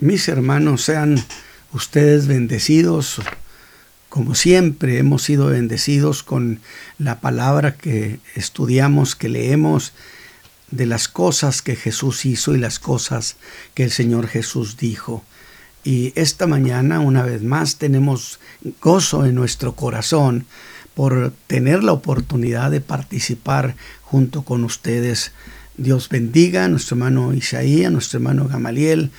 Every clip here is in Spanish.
Mis hermanos, sean ustedes bendecidos. Como siempre hemos sido bendecidos con la palabra que estudiamos, que leemos, de las cosas que Jesús hizo y las cosas que el Señor Jesús dijo. Y esta mañana, una vez más, tenemos gozo en nuestro corazón por tener la oportunidad de participar junto con ustedes. Dios bendiga a nuestro hermano Isaías, a nuestro hermano Gamaliel,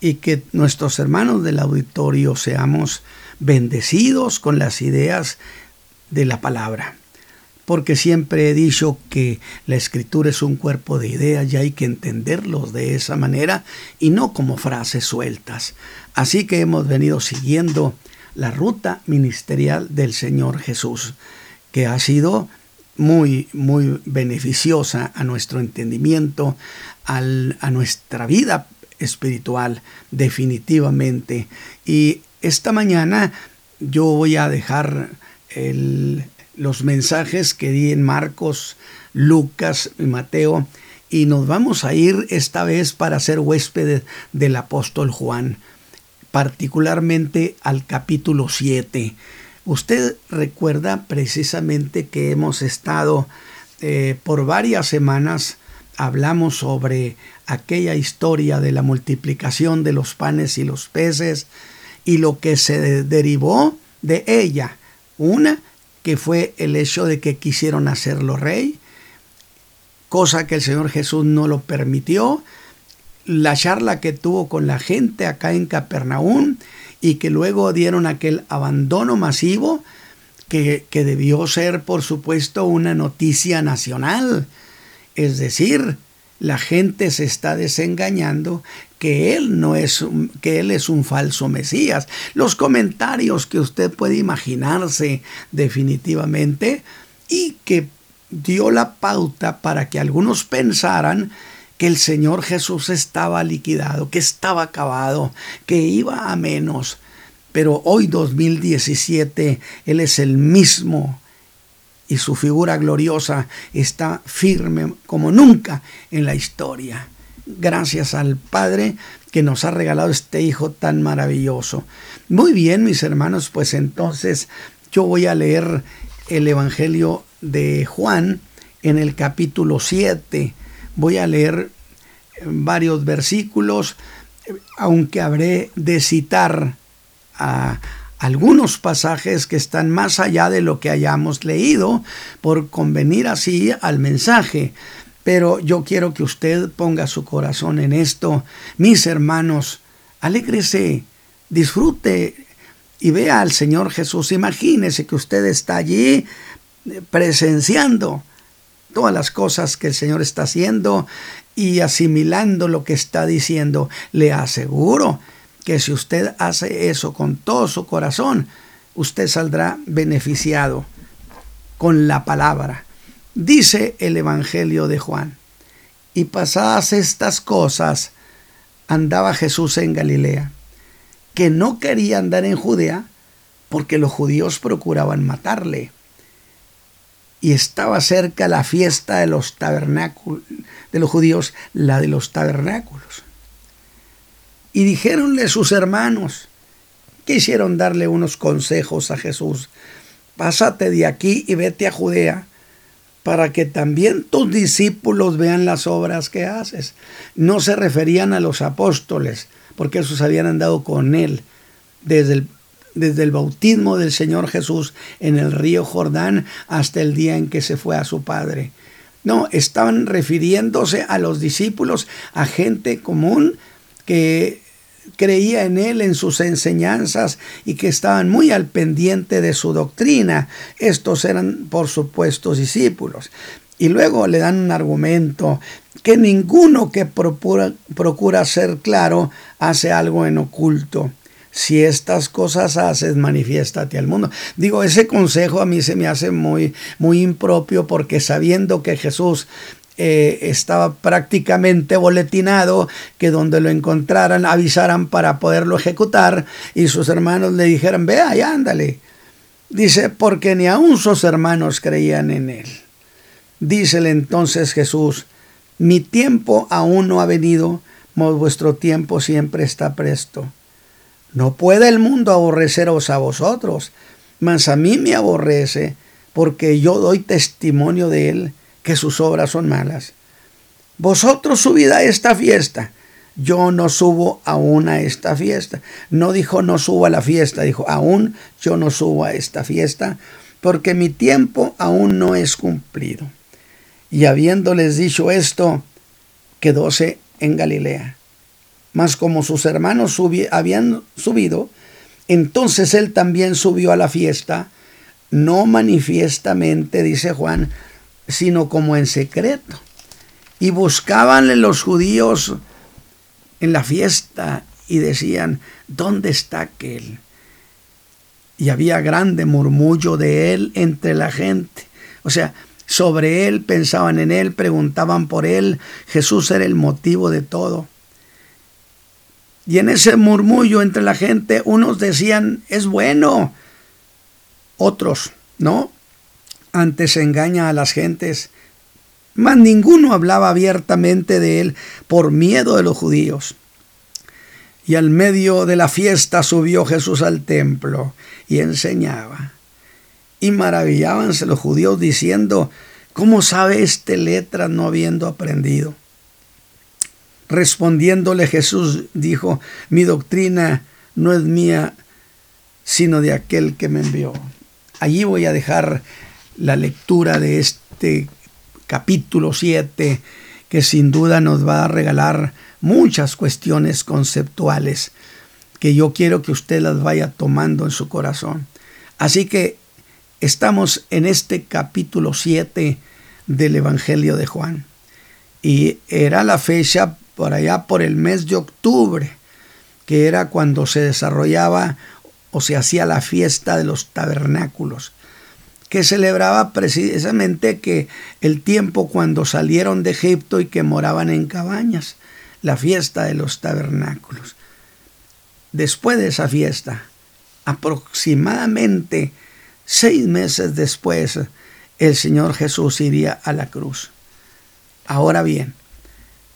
y que nuestros hermanos del auditorio seamos bendecidos con las ideas de la palabra. Porque siempre he dicho que la escritura es un cuerpo de ideas y hay que entenderlos de esa manera y no como frases sueltas. Así que hemos venido siguiendo la ruta ministerial del Señor Jesús, que ha sido muy, muy beneficiosa a nuestro entendimiento, a nuestra vida espiritual, definitivamente. Y esta mañana yo voy a dejar los mensajes que di en Marcos, Lucas y Mateo y nos vamos a ir esta vez para ser huéspedes del apóstol Juan, particularmente al capítulo 7. Usted recuerda precisamente que hemos estado eh, por varias semanas hablamos sobre aquella historia de la multiplicación de los panes y los peces y lo que se derivó de ella. Una, que fue el hecho de que quisieron hacerlo rey, cosa que el Señor Jesús no lo permitió. La charla que tuvo con la gente acá en Capernaum y que luego dieron aquel abandono masivo que, que debió ser, por supuesto, una noticia nacional es decir, la gente se está desengañando que él no es que él es un falso mesías. Los comentarios que usted puede imaginarse definitivamente y que dio la pauta para que algunos pensaran que el Señor Jesús estaba liquidado, que estaba acabado, que iba a menos. Pero hoy 2017 Él es el mismo y su figura gloriosa está firme como nunca en la historia. Gracias al Padre que nos ha regalado este Hijo tan maravilloso. Muy bien, mis hermanos, pues entonces yo voy a leer el Evangelio de Juan en el capítulo 7. Voy a leer varios versículos, aunque habré de citar a algunos pasajes que están más allá de lo que hayamos leído por convenir así al mensaje. Pero yo quiero que usted ponga su corazón en esto. Mis hermanos, alégrese, disfrute y vea al Señor Jesús. Imagínese que usted está allí eh, presenciando todas las cosas que el Señor está haciendo y asimilando lo que está diciendo. Le aseguro que si usted hace eso con todo su corazón, usted saldrá beneficiado con la palabra. Dice el Evangelio de Juan, y pasadas estas cosas, andaba Jesús en Galilea, que no quería andar en Judea, porque los judíos procuraban matarle. Y estaba cerca la fiesta de los tabernáculos, de los judíos, la de los tabernáculos. Y dijéronle sus hermanos, quisieron darle unos consejos a Jesús, pásate de aquí y vete a Judea, para que también tus discípulos vean las obras que haces. No se referían a los apóstoles, porque esos habían andado con él desde el, desde el bautismo del Señor Jesús en el río Jordán hasta el día en que se fue a su Padre. No, estaban refiriéndose a los discípulos, a gente común que creía en él, en sus enseñanzas y que estaban muy al pendiente de su doctrina. Estos eran, por supuesto, discípulos. Y luego le dan un argumento que ninguno que procura, ser claro hace algo en oculto. Si estas cosas haces, manifiéstate al mundo. Digo, ese consejo a mí se me hace muy, muy impropio porque sabiendo que Jesús eh, estaba prácticamente boletinado que donde lo encontraran avisaran para poderlo ejecutar y sus hermanos le dijeran, vea y ándale. Dice, porque ni aun sus hermanos creían en él. Dícele entonces Jesús, mi tiempo aún no ha venido, mas vuestro tiempo siempre está presto. No puede el mundo aborreceros a vosotros, mas a mí me aborrece, porque yo doy testimonio de él que sus obras son malas. Vosotros subid a esta fiesta. Yo no subo aún a esta fiesta. No dijo no subo a la fiesta, dijo aún yo no subo a esta fiesta, porque mi tiempo aún no es cumplido. Y habiéndoles dicho esto, quedóse en Galilea. Mas como sus hermanos habían subido, entonces él también subió a la fiesta, no manifiestamente, dice Juan, sino como en secreto. Y buscabanle los judíos en la fiesta y decían, ¿dónde está aquel? Y había grande murmullo de él entre la gente. O sea, sobre él pensaban en él, preguntaban por él. Jesús era el motivo de todo. Y en ese murmullo entre la gente, unos decían, es bueno. Otros, no. Antes engaña a las gentes. Mas ninguno hablaba abiertamente de él por miedo de los judíos. Y al medio de la fiesta subió Jesús al templo y enseñaba. Y maravillábanse los judíos diciendo, ¿cómo sabe este letra no habiendo aprendido? Respondiéndole Jesús dijo, mi doctrina no es mía, sino de aquel que me envió. Allí voy a dejar la lectura de este capítulo 7, que sin duda nos va a regalar muchas cuestiones conceptuales que yo quiero que usted las vaya tomando en su corazón. Así que estamos en este capítulo 7 del Evangelio de Juan. Y era la fecha por allá por el mes de octubre, que era cuando se desarrollaba o se hacía la fiesta de los tabernáculos, que celebraba precisamente que el tiempo cuando salieron de Egipto y que moraban en cabañas la fiesta de los tabernáculos. Después de esa fiesta, aproximadamente seis meses después, el Señor Jesús iría a la cruz. Ahora bien,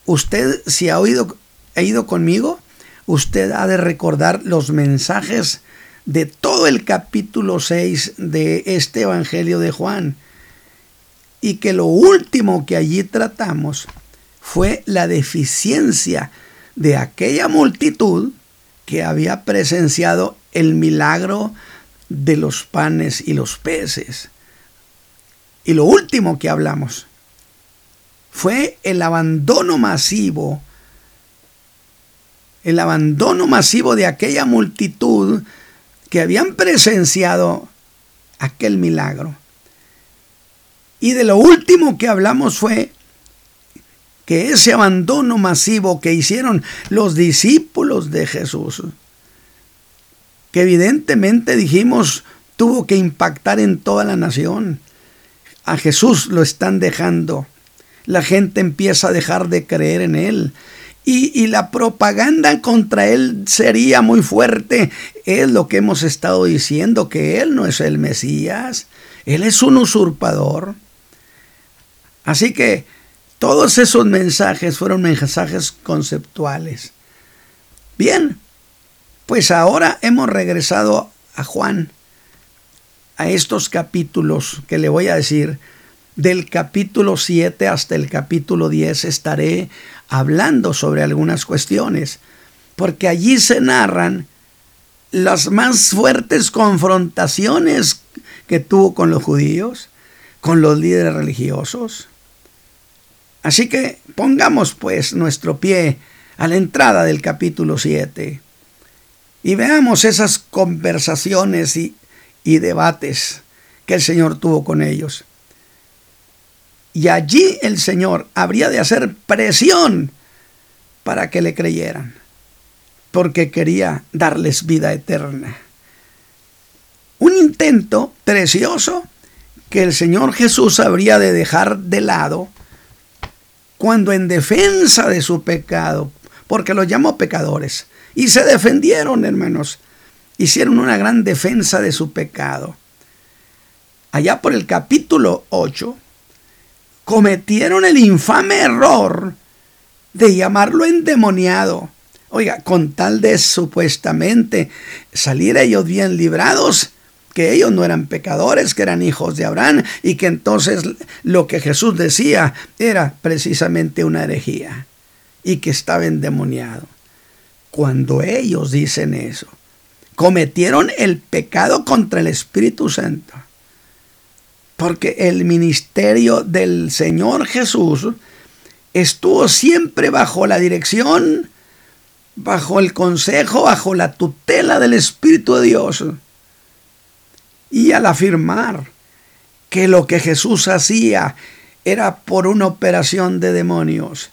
usted si ha, oído, ha ido conmigo, usted ha de recordar los mensajes de todo el capítulo 6 de este Evangelio de Juan. Y que lo último que allí tratamos fue la deficiencia de aquella multitud que había presenciado el milagro de los panes y los peces. Y lo último que hablamos fue el abandono masivo, el abandono masivo de aquella multitud que habían presenciado aquel milagro. Y de lo último que hablamos fue que ese abandono masivo que hicieron los discípulos de Jesús, que evidentemente dijimos tuvo que impactar en toda la nación. A Jesús lo están dejando. La gente empieza a dejar de creer en Él. Y, la propaganda contra Él sería muy fuerte. Es lo que hemos estado diciendo, que Él no es el Mesías. Él es un usurpador. Así que todos esos mensajes fueron mensajes conceptuales. Bien, pues ahora hemos regresado a Juan, a estos capítulos que le voy a decir. Del capítulo 7 hasta el capítulo 10 estaré hablando sobre algunas cuestiones, porque allí se narran las más fuertes confrontaciones que tuvo con los judíos, con los líderes religiosos, Así que pongamos pues nuestro pie a la entrada del capítulo 7 y veamos esas conversaciones y, y debates que el Señor tuvo con ellos. Y allí el Señor habría de hacer presión para que le creyeran, porque quería darles vida eterna. Un intento precioso que el Señor Jesús habría de dejar de lado cuando en defensa de su pecado, porque los llamó pecadores, y se defendieron, hermanos, hicieron una gran defensa de su pecado. Allá por el capítulo 8, cometieron el infame error de llamarlo endemoniado. Oiga, con tal de supuestamente salir ellos bien librados, que ellos no eran pecadores, que eran hijos de Abraham y que entonces lo que Jesús decía era precisamente una herejía y que estaba endemoniado. Cuando ellos dicen eso, cometieron el pecado contra el Espíritu Santo. Porque el ministerio del Señor Jesús estuvo siempre bajo la dirección, bajo el consejo, bajo la tutela del Espíritu de Dios. Y al afirmar que lo que Jesús hacía era por una operación de demonios,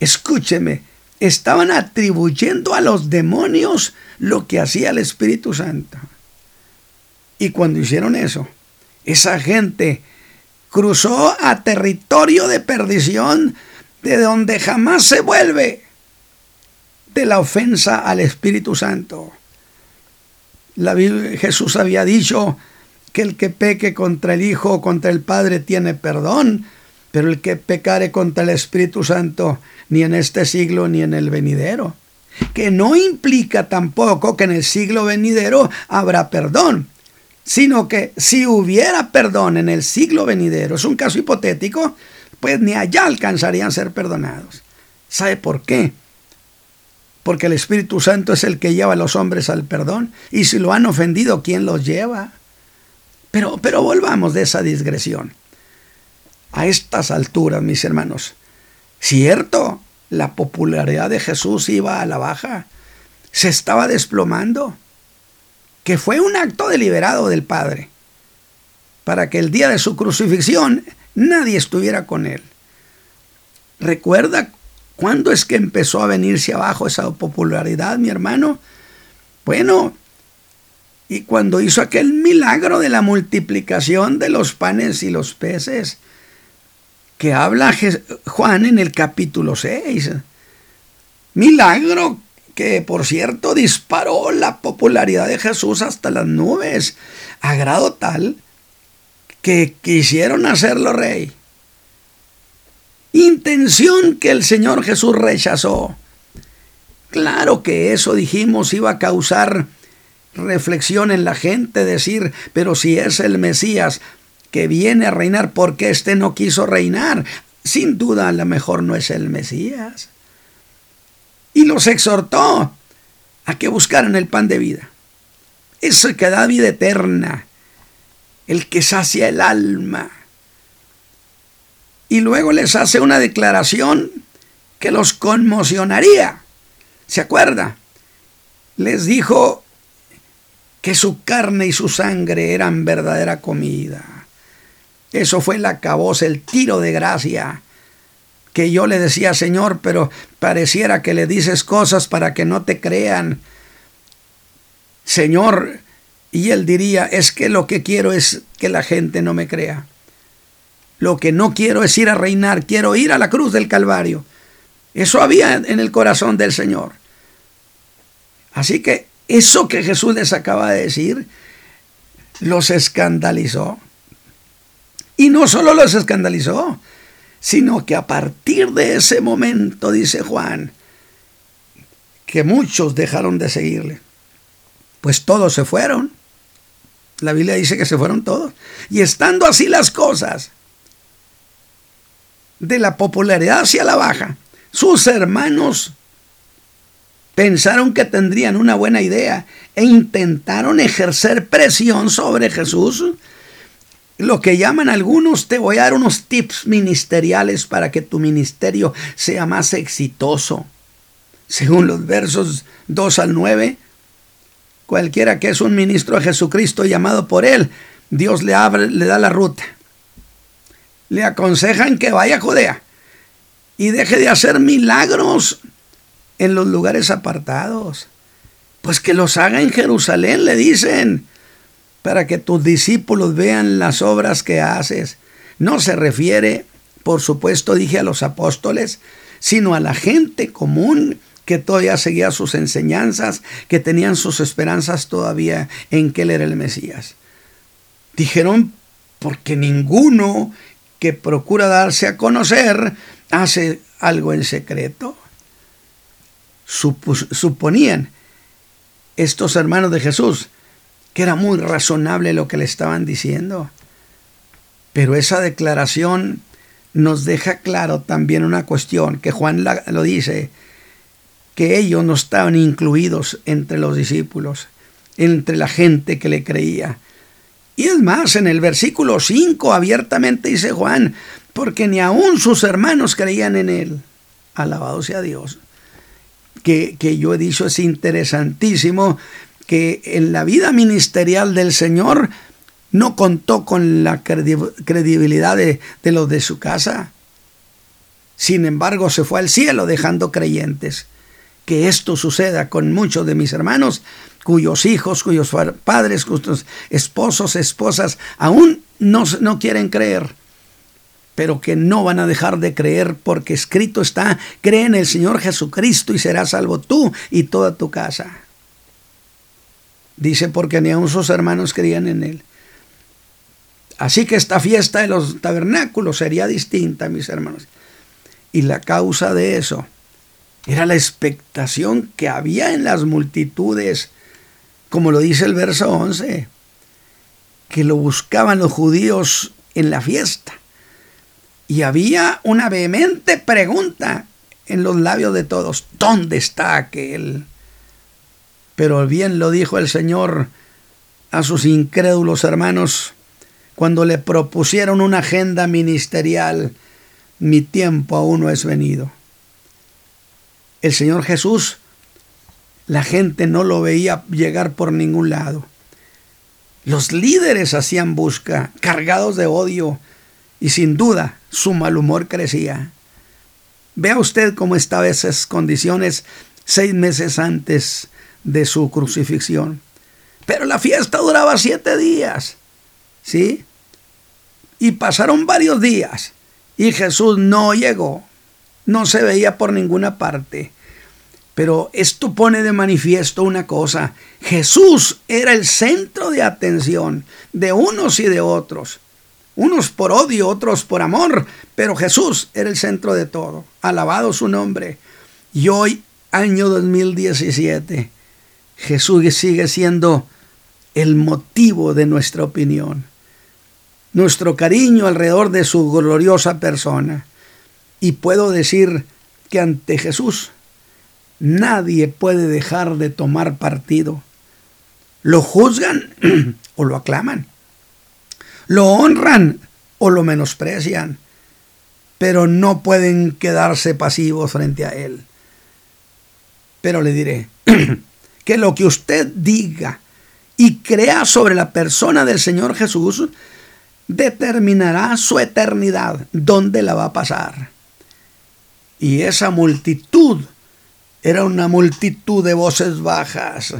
escúcheme, estaban atribuyendo a los demonios lo que hacía el Espíritu Santo. Y cuando hicieron eso, esa gente cruzó a territorio de perdición de donde jamás se vuelve de la ofensa al Espíritu Santo. La Jesús había dicho que el que peque contra el Hijo o contra el Padre tiene perdón, pero el que pecare contra el Espíritu Santo ni en este siglo ni en el venidero. Que no implica tampoco que en el siglo venidero habrá perdón, sino que si hubiera perdón en el siglo venidero, es un caso hipotético, pues ni allá alcanzarían a ser perdonados. ¿Sabe por qué? porque el Espíritu Santo es el que lleva a los hombres al perdón, y si lo han ofendido, ¿quién los lleva? Pero, pero volvamos de esa digresión. A estas alturas, mis hermanos, cierto, la popularidad de Jesús iba a la baja, se estaba desplomando, que fue un acto deliberado del Padre, para que el día de su crucifixión nadie estuviera con él. Recuerda ¿Cuándo es que empezó a venirse abajo esa popularidad, mi hermano? Bueno, y cuando hizo aquel milagro de la multiplicación de los panes y los peces, que habla Juan en el capítulo 6. Milagro que, por cierto, disparó la popularidad de Jesús hasta las nubes, a grado tal que quisieron hacerlo rey intención que el Señor Jesús rechazó. Claro que eso dijimos iba a causar reflexión en la gente, decir, pero si es el Mesías que viene a reinar, ¿por qué éste no quiso reinar? Sin duda, a lo mejor no es el Mesías. Y los exhortó a que buscaran el pan de vida. Eso que da vida eterna, el que sacia el alma y luego les hace una declaración que los conmocionaría. ¿Se acuerda? Les dijo que su carne y su sangre eran verdadera comida. Eso fue la caboz, el tiro de gracia que yo le decía, Señor, pero pareciera que le dices cosas para que no te crean. Señor, y él diría, es que lo que quiero es que la gente no me crea. Lo que no quiero es ir a reinar, quiero ir a la cruz del Calvario. Eso había en el corazón del Señor. Así que eso que Jesús les acaba de decir los escandalizó. Y no solo los escandalizó, sino que a partir de ese momento, dice Juan, que muchos dejaron de seguirle. Pues todos se fueron. La Biblia dice que se fueron todos. Y estando así las cosas, de la popularidad hacia la baja, sus hermanos pensaron que tendrían una buena idea e intentaron ejercer presión sobre Jesús. Lo que llaman algunos, te voy a dar unos tips ministeriales para que tu ministerio sea más exitoso. Según los versos 2 al 9, cualquiera que es un ministro de Jesucristo llamado por él, Dios le, abre, le da la ruta le aconsejan que vaya a Judea y deje de hacer milagros en los lugares apartados. Pues que los haga en Jerusalén, le dicen, para que tus discípulos vean las obras que haces. No se refiere, por supuesto, dije a los apóstoles, sino a la gente común que todavía seguía sus enseñanzas, que tenían sus esperanzas todavía en que él era el Mesías. Dijeron, porque ninguno que procura darse a conocer hace algo en secreto? suponían estos hermanos de Jesús que era muy razonable lo que le estaban diciendo. Pero esa declaración nos deja claro también una cuestión, que Juan lo dice, que ellos no estaban incluidos entre los discípulos, entre la gente que le creía. Y es más, en el versículo 5 abiertamente dice Juan, porque ni aun sus hermanos creían en él. Alabado sea Dios. Que, que yo he dicho es interesantísimo que en la vida ministerial del Señor no contó con la credibilidad de, los de su casa. Sin embargo, se fue al cielo dejando creyentes. Que esto suceda con muchos de mis hermanos, cuyos hijos, cuyos padres, cuyos esposos, esposas, aún no, no quieren creer pero que no van a dejar de creer porque escrito está, cree en el Señor Jesucristo y serás salvo tú y toda tu casa. Dice, porque ni aun sus hermanos creían en él. Así que esta fiesta de los tabernáculos sería distinta, mis hermanos. Y la causa de eso era la expectación que había en las multitudes, como lo dice el verso 11, que lo buscaban los judíos en la fiesta. Y había una vehemente pregunta en los labios de todos, ¿dónde está aquel? Pero bien lo dijo el Señor a sus incrédulos hermanos cuando le propusieron una agenda ministerial, mi tiempo aún no es venido. El Señor Jesús, la gente no lo veía llegar por ningún lado. Los líderes hacían busca, cargados de odio, y sin duda su mal humor crecía. Vea usted cómo estaban esas condiciones seis meses antes de su crucifixión. Pero la fiesta duraba siete días. ¿Sí? Y pasaron varios días y Jesús no llegó. No se veía por ninguna parte. Pero esto pone de manifiesto una cosa. Jesús era el centro de atención de unos y de otros. Unos por odio, otros por amor. Pero Jesús era el centro de todo. Alabado su nombre. Y hoy, año 2017, Jesús sigue siendo el motivo de nuestra opinión, nuestro cariño alrededor de su gloriosa persona. Y puedo decir que ante Jesús nadie puede dejar de tomar partido. Lo juzgan o lo aclaman. Lo honran o lo menosprecian. Pero no pueden quedarse pasivos frente a Él. Pero le diré, que lo que usted diga y crea sobre la persona del Señor Jesús determinará su eternidad, dónde la va a pasar. Y esa multitud era una multitud de voces bajas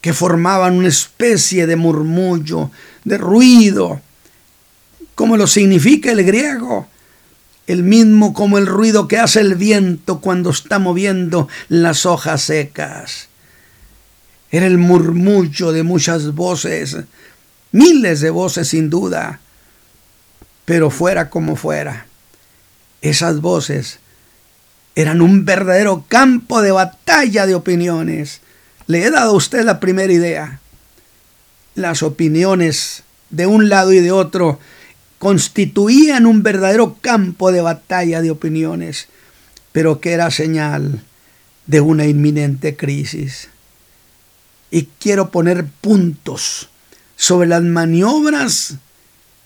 que formaban una especie de murmullo, de ruido, como lo significa el griego, el mismo como el ruido que hace el viento cuando está moviendo las hojas secas. Era el murmullo de muchas voces, miles de voces sin duda, pero fuera como fuera, esas voces eran un verdadero campo de batalla de opiniones. Le he dado a usted la primera idea. Las opiniones de un lado y de otro constituían un verdadero campo de batalla de opiniones, pero que era señal de una inminente crisis y quiero poner puntos sobre las maniobras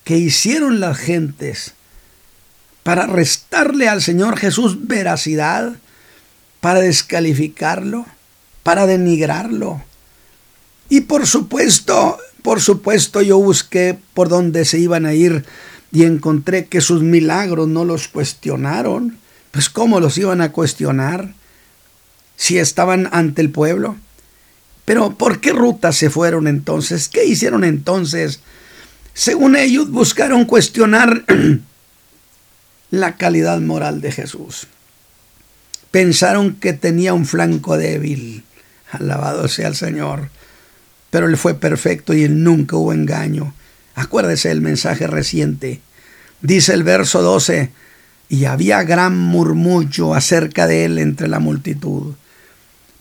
que hicieron las gentes para restarle al Señor Jesús veracidad, para descalificarlo, para denigrarlo. Y por supuesto, por supuesto yo busqué por dónde se iban a ir y encontré que sus milagros no los cuestionaron. Pues ¿cómo los iban a cuestionar si estaban ante el pueblo? Pero ¿por qué ruta se fueron entonces? ¿Qué hicieron entonces? Según ellos buscaron cuestionar la calidad moral de Jesús. Pensaron que tenía un flanco débil. Alabado sea el Señor. Pero él fue perfecto y él nunca hubo engaño. Acuérdese el mensaje reciente. Dice el verso 12, y había gran murmullo acerca de él entre la multitud.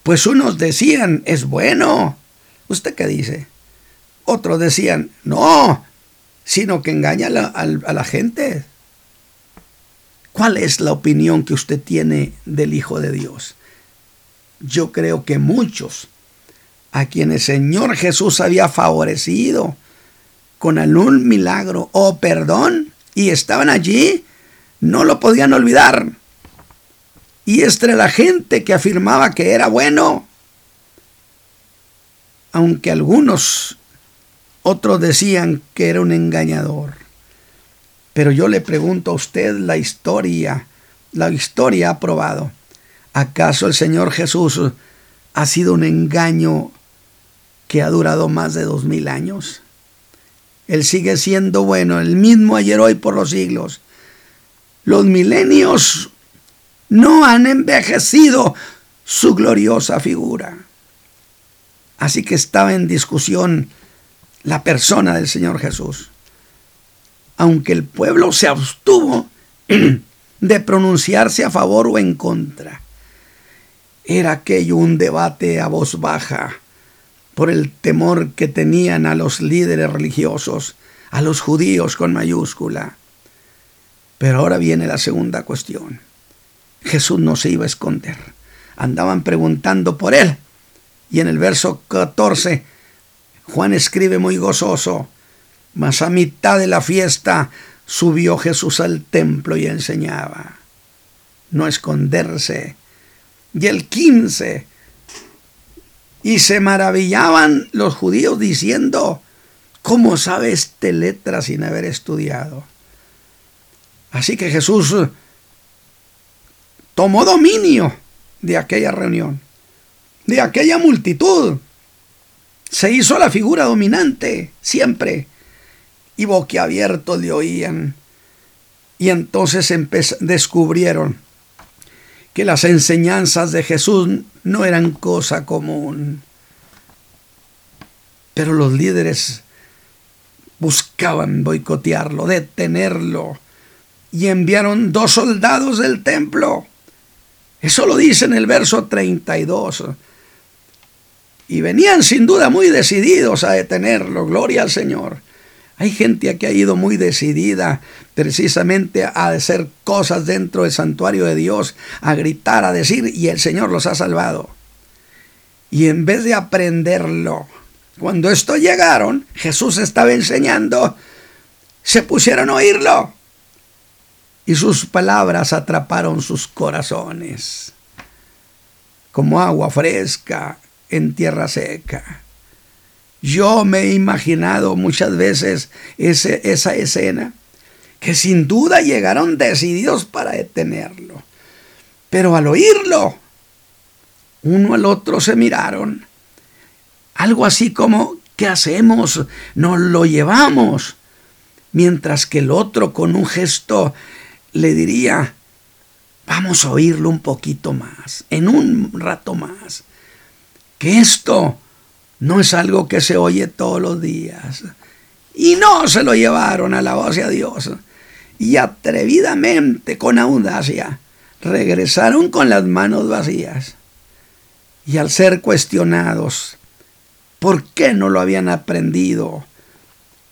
Pues unos decían, es bueno. ¿Usted qué dice? Otros decían, no, sino que engaña a la, gente. ¿Cuál es la opinión que usted tiene del Hijo de Dios? Yo creo que muchos a quienes el Señor Jesús había favorecido con algún milagro o perdón y estaban allí, no lo podían olvidar. Y entre la gente que afirmaba que era bueno, aunque algunos otros decían que era un engañador. Pero yo le pregunto a usted la historia, la historia ha probado. ¿Acaso el Señor Jesús ha sido un engaño que ha durado más de dos mil años? Él sigue siendo bueno, el mismo ayer, hoy, por los siglos. Los milenios no han envejecido su gloriosa figura. Así que estaba en discusión la persona del Señor Jesús. Aunque el pueblo se abstuvo de pronunciarse a favor o en contra, era aquello un debate a voz baja por el temor que tenían a los líderes religiosos, a los judíos con mayúscula. Pero ahora viene la segunda cuestión. Jesús no se iba a esconder. Andaban preguntando por él. Y en el verso 14 Juan escribe muy gozoso, mas a mitad de la fiesta subió Jesús al templo y enseñaba. No esconderse. Y el 15, y se maravillaban los judíos diciendo, ¿cómo sabe este letra sin haber estudiado? Así que Jesús tomó dominio de aquella reunión, de aquella multitud se hizo la figura dominante, siempre. Y boquiabiertos le oían. Y entonces descubrieron que las enseñanzas de Jesús no eran cosa común. Pero los líderes buscaban boicotearlo, detenerlo, y enviaron dos soldados del templo. Eso lo dice en el verso 32 y venían sin duda muy decididos a detenerlo, gloria al Señor. Hay gente que ha ido muy decidida precisamente a hacer cosas dentro del santuario de Dios, a gritar, a decir, y el Señor los ha salvado. Y en vez de aprenderlo, cuando esto llegaron, Jesús estaba enseñando, se pusieron a oírlo. Y sus palabras atraparon sus corazones como agua fresca en tierra seca. Yo me he imaginado muchas veces ese, esa escena, que sin duda llegaron decididos para detenerlo. Pero al oírlo, uno al otro se miraron. Algo así como, ¿qué hacemos? Nos lo llevamos. Mientras que el otro con un gesto le diría, vamos a oírlo un poquito más, en un rato más que esto no es algo que se oye todos los días. Y no se lo llevaron a la voz de Dios. Y atrevidamente, con audacia, regresaron con las manos vacías. Y al ser cuestionados, ¿por qué no lo habían aprendido?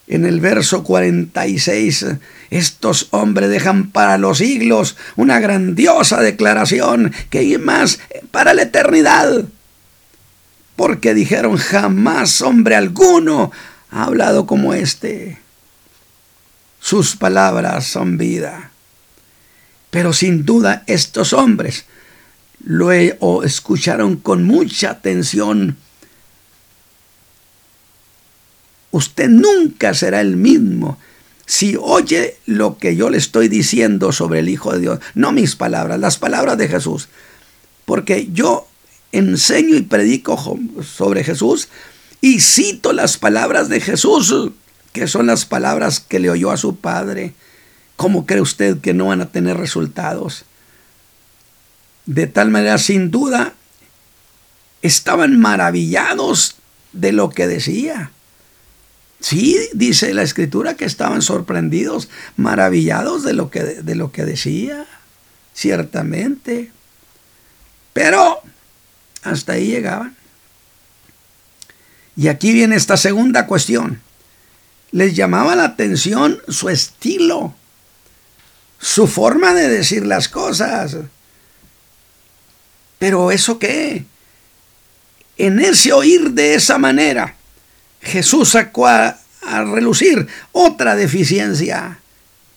En el verso 46, estos hombres dejan para los siglos una grandiosa declaración que hay más para la eternidad porque dijeron, jamás hombre alguno ha hablado como este. Sus palabras son vida. Pero sin duda estos hombres lo escucharon con mucha atención. Usted nunca será el mismo si oye lo que yo le estoy diciendo sobre el Hijo de Dios, no mis palabras, las palabras de Jesús. Porque yo enseño y predico sobre Jesús y cito las palabras de Jesús, que son las palabras que le oyó a su padre. ¿Cómo cree usted que no van a tener resultados? De tal manera, sin duda, estaban maravillados de lo que decía. Sí, dice la escritura que estaban sorprendidos, maravillados de lo que, de lo que decía, ciertamente. Pero hasta ahí llegaban. Y aquí viene esta segunda cuestión. Les llamaba la atención su estilo, su forma de decir las cosas. Pero ¿eso qué? En ese oír de esa manera, Jesús sacó a, relucir otra deficiencia.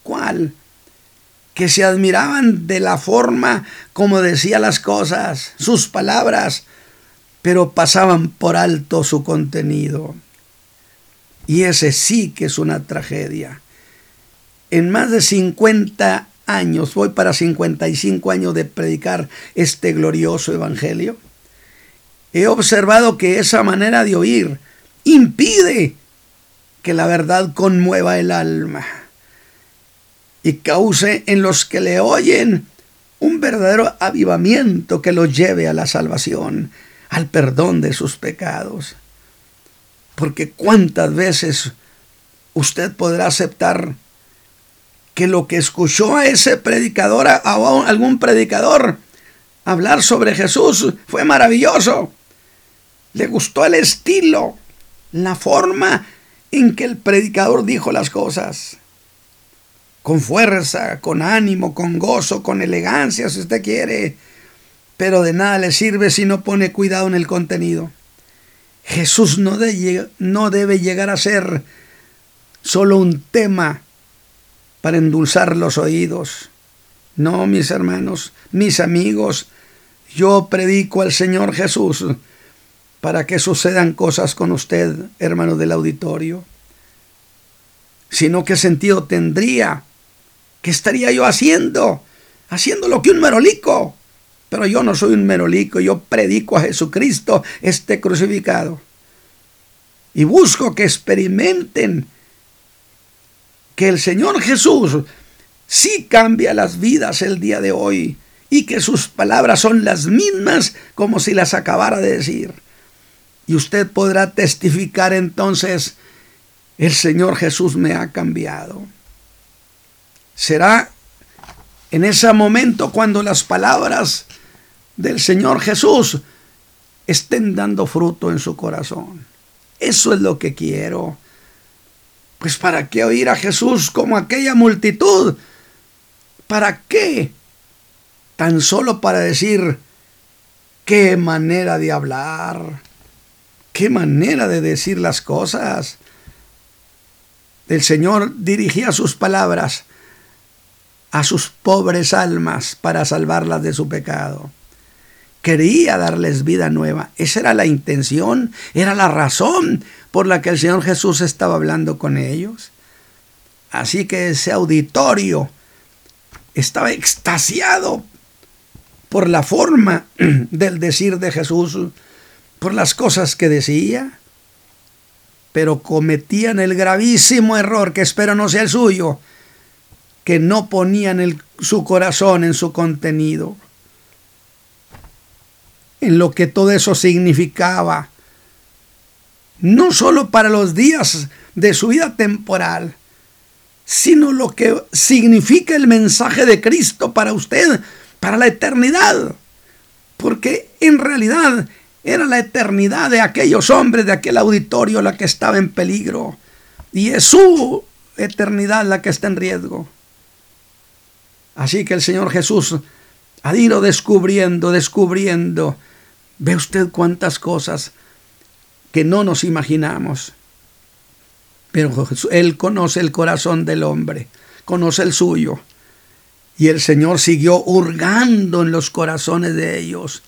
¿Cuál? Que se admiraban de la forma como decía las cosas, sus palabras, pero pasaban por alto su contenido. Y ese sí que es una tragedia. En más de 50 años, voy para 55 años de predicar este glorioso evangelio, he observado que esa manera de oír impide que la verdad conmueva el alma y cause en los que le oyen un verdadero avivamiento que los lleve a la salvación, al perdón de sus pecados. Porque cuántas veces usted podrá aceptar que lo que escuchó a ese predicador, a algún predicador, hablar sobre Jesús fue maravilloso. Le gustó el estilo, la forma en que el predicador dijo las cosas. Con fuerza, con ánimo, con gozo, con elegancia, si usted quiere. Pero de nada le sirve si no pone cuidado en el contenido. Jesús no, debe llegar a ser solo un tema para endulzar los oídos. No, mis hermanos, mis amigos, yo predico al Señor Jesús para que sucedan cosas con usted, hermano del auditorio. Sino qué sentido tendría, qué estaría yo haciendo, haciendo lo que un merolico. Pero yo no soy un merolico, yo predico a Jesucristo este crucificado. Y busco que experimenten que el Señor Jesús sí cambia las vidas el día de hoy y que sus palabras son las mismas como si las acabara de decir. Y usted podrá testificar entonces, el Señor Jesús me ha cambiado. Será en ese momento cuando las palabras del Señor Jesús estén dando fruto en su corazón. Eso es lo que quiero. Pues ¿para qué oír a Jesús como aquella multitud? ¿Para qué? Tan solo para decir, qué manera de hablar Qué manera de decir las cosas. El Señor dirigía sus palabras a sus pobres almas para salvarlas de su pecado. Quería darles vida nueva. Esa era la intención, era la razón por la que el Señor Jesús estaba hablando con ellos. Así que ese auditorio estaba extasiado por la forma del decir de Jesús por las cosas que decía, pero cometían el gravísimo error, que espero no sea el suyo, que no ponían el, su corazón en su contenido, en lo que todo eso significaba, no solo para los días de su vida temporal, sino lo que significa el mensaje de Cristo para usted, para la eternidad. Porque en realidad era la eternidad de aquellos hombres, de aquel auditorio la que estaba en peligro. Y es su eternidad la que está en riesgo. Así que el Señor Jesús ha ido descubriendo, descubriendo. Ve usted cuántas cosas que no nos imaginamos. Pero Él conoce el corazón del hombre, conoce el suyo. Y el Señor siguió hurgando en los corazones de ellos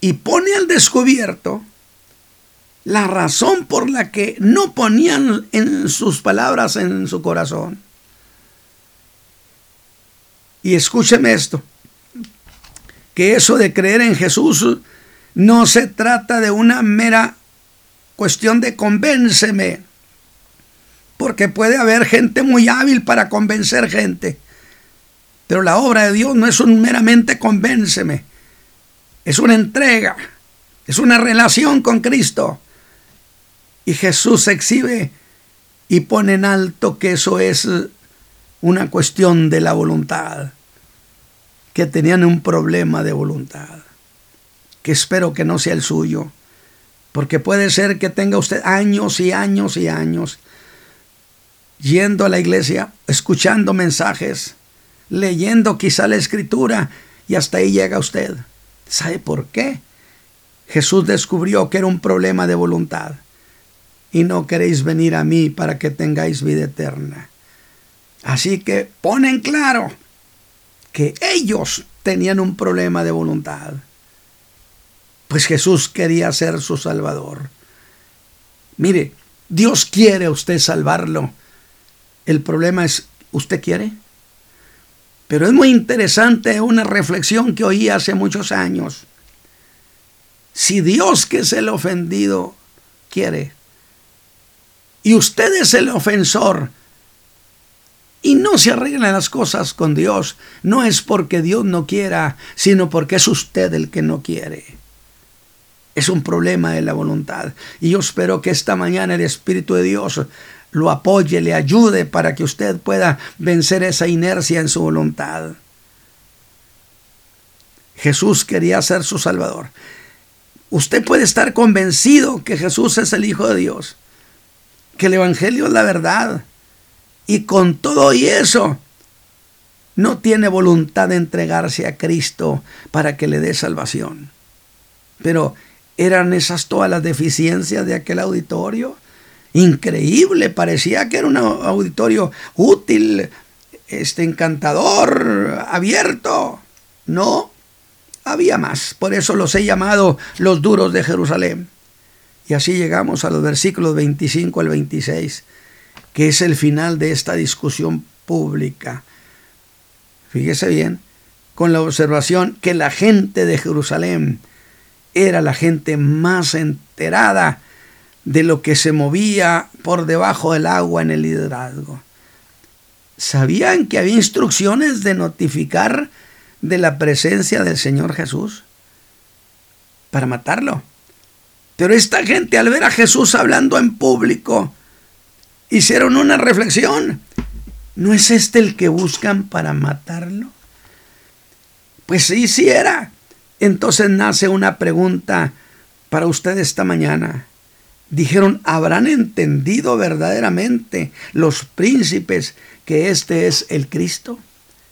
y pone al descubierto la razón por la que no ponían en sus palabras en su corazón. Y escúcheme esto, que eso de creer en Jesús no se trata de una mera cuestión de convénceme, porque puede haber gente muy hábil para convencer gente, pero la obra de Dios no es meramente convénceme, es una entrega, es una relación con Cristo. Y Jesús exhibe y pone en alto que eso es una cuestión de la voluntad, que tenían un problema de voluntad, que espero que no sea el suyo, porque puede ser que tenga usted años y años y años yendo a la iglesia, escuchando mensajes, leyendo quizá la escritura, y hasta ahí llega usted. ¿Sabe por qué? Jesús descubrió que era un problema de voluntad y no queréis venir a mí para que tengáis vida eterna. Así que ponen claro que ellos tenían un problema de voluntad. Pues Jesús quería ser su Salvador. Mire, Dios quiere a usted salvarlo. El problema es, ¿usted quiere? Pero es muy interesante una reflexión que oí hace muchos años. Si Dios, que es el ofendido, quiere, y usted es el ofensor, y no se arreglan las cosas con Dios, no es porque Dios no quiera, sino porque es usted el que no quiere. Es un problema de la voluntad. Y yo espero que esta mañana el Espíritu de Dios lo apoye, le ayude para que usted pueda vencer esa inercia en su voluntad. Jesús quería ser su Salvador. Usted puede estar convencido que Jesús es el Hijo de Dios, que el Evangelio es la verdad, y con todo y eso, no tiene voluntad de entregarse a Cristo para que le dé salvación. Pero eran esas todas las deficiencias de aquel auditorio. Increíble, parecía que era un auditorio útil, este encantador, abierto. No, había más. Por eso los he llamado los duros de Jerusalén. Y así llegamos a los versículos 25 al 26, que es el final de esta discusión pública. Fíjese bien, con la observación que la gente de Jerusalén era la gente más enterada de lo que se movía por debajo del agua en el liderazgo. Sabían que había instrucciones de notificar de la presencia del Señor Jesús para matarlo. Pero esta gente al ver a Jesús hablando en público, hicieron una reflexión. ¿No es este el que buscan para matarlo? Pues sí, sí era. Entonces nace una pregunta para usted esta mañana. Dijeron, ¿habrán entendido verdaderamente los príncipes que este es el Cristo?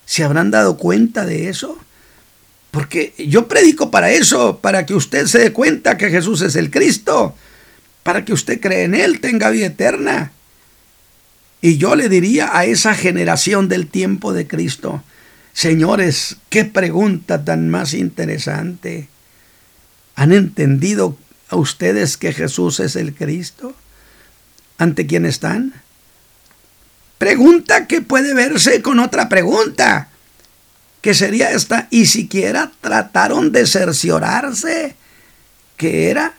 ¿Se habrán dado cuenta de eso? Porque yo predico para eso, para que usted se dé cuenta que Jesús es el Cristo, para que usted cree en Él, tenga vida eterna. Y yo le diría a esa generación del tiempo de Cristo, señores, qué pregunta tan más interesante. ¿Han entendido a ustedes que Jesús es el Cristo? ¿Ante quién están? Pregunta que puede verse con otra pregunta, que sería esta, y siquiera trataron de cerciorarse que era.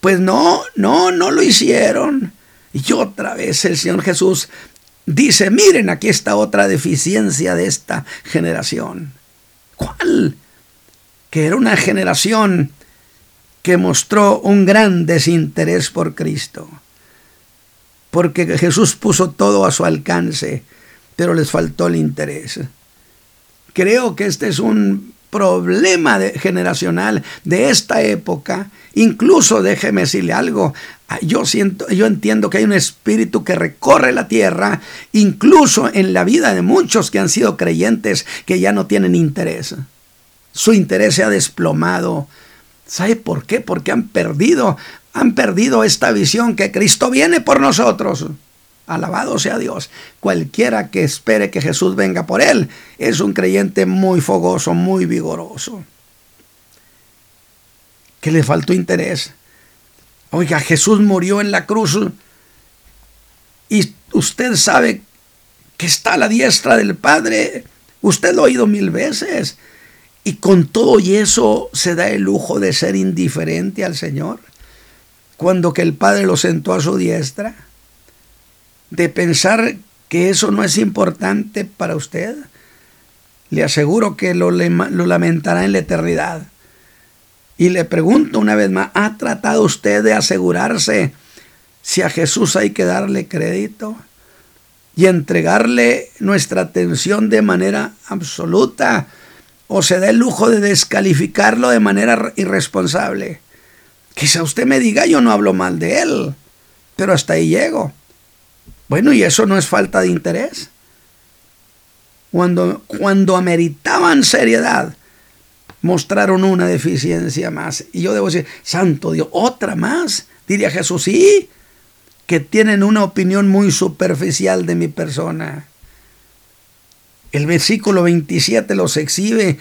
Pues no, no, no lo hicieron. Y otra vez el Señor Jesús dice, miren, aquí está otra deficiencia de esta generación. ¿Cuál? Que era una generación que mostró un gran desinterés por Cristo porque Jesús puso todo a su alcance, pero les faltó el interés. Creo que este es un problema generacional de esta época. Incluso déjeme decirle algo. Yo siento, yo entiendo que hay un espíritu que recorre la tierra, incluso en la vida de muchos que han sido creyentes que ya no tienen interés. Su interés se ha desplomado. ¿Sabe por qué? Porque han perdido han perdido esta visión que Cristo viene por nosotros. Alabado sea Dios. Cualquiera que espere que Jesús venga por él es un creyente muy fogoso, muy vigoroso. Que le faltó interés. Oiga, Jesús murió en la cruz y usted sabe que está a la diestra del Padre. Usted lo ha oído mil veces. Y con todo y eso se da el lujo de ser indiferente al Señor cuando que el Padre lo sentó a su diestra, de pensar que eso no es importante para usted, le aseguro que lo, lo lamentará en la eternidad. Y le pregunto una vez más, ¿ha tratado usted de asegurarse si a Jesús hay que darle crédito y entregarle nuestra atención de manera absoluta, o se da el lujo de descalificarlo de manera irresponsable. Quizá usted me diga, yo no hablo mal de él, pero hasta ahí llego. Bueno, y eso no es falta de interés. Cuando, cuando ameritaban seriedad, mostraron una deficiencia más. Y yo debo decir, santo Dios, otra más. Diría Jesús, sí, que tienen una opinión muy superficial de mi persona. El versículo 27 los exhibe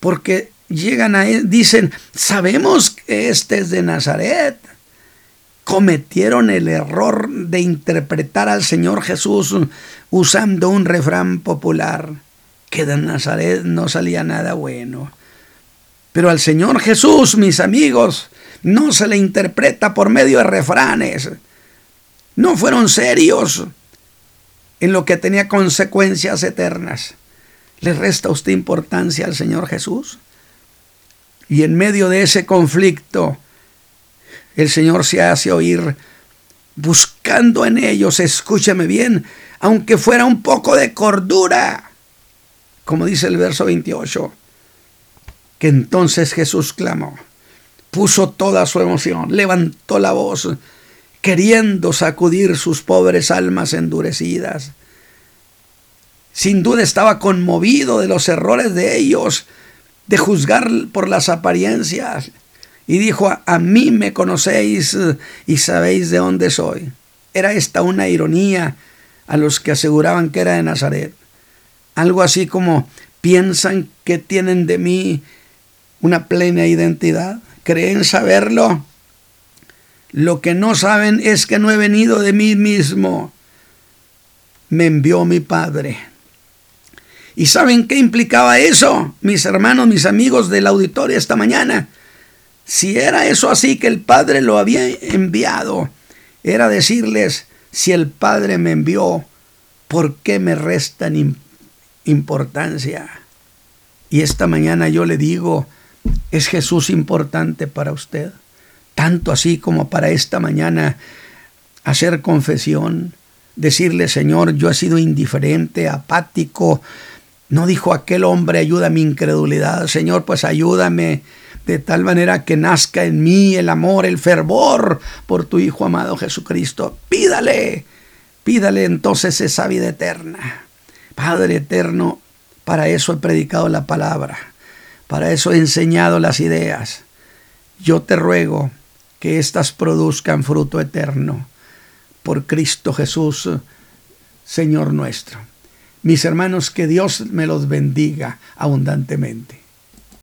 porque llegan a él, dicen, sabemos que este es de Nazaret. Cometieron el error de interpretar al Señor Jesús usando un refrán popular, que de Nazaret no salía nada bueno. Pero al Señor Jesús, mis amigos, no se le interpreta por medio de refranes. No fueron serios en lo que tenía consecuencias eternas. ¿Le resta a usted importancia al Señor Jesús? Y en medio de ese conflicto, el Señor se hace oír buscando en ellos, escúcheme bien, aunque fuera un poco de cordura, como dice el verso 28, que entonces Jesús clamó, puso toda su emoción, levantó la voz, queriendo sacudir sus pobres almas endurecidas. Sin duda estaba conmovido de los errores de ellos, de juzgar por las apariencias. Y dijo, a, mí me conocéis y sabéis de dónde soy. Era esta una ironía a los que aseguraban que era de Nazaret. Algo así como piensan que tienen de mí una plena identidad. ¿Creen saberlo? Lo que no saben es que no he venido de mí mismo. Me envió mi Padre. ¿Y saben qué implicaba eso, mis hermanos, mis amigos del auditorio esta mañana? Si era eso así que el Padre lo había enviado, era decirles, si el Padre me envió, ¿por qué me restan importancia? Y esta mañana yo le digo, ¿es Jesús importante para usted? Tanto así como para esta mañana hacer confesión, decirle, Señor, yo he sido indiferente, apático. No dijo aquel hombre, ayuda mi incredulidad. Señor, pues ayúdame de tal manera que nazca en mí el amor, el fervor por tu Hijo amado Jesucristo. Pídale, pídale entonces esa vida eterna. Padre eterno, para eso he predicado la palabra, para eso he enseñado las ideas. Yo te ruego que éstas produzcan fruto eterno. Por Cristo Jesús, Señor nuestro. Mis hermanos, que Dios me los bendiga abundantemente.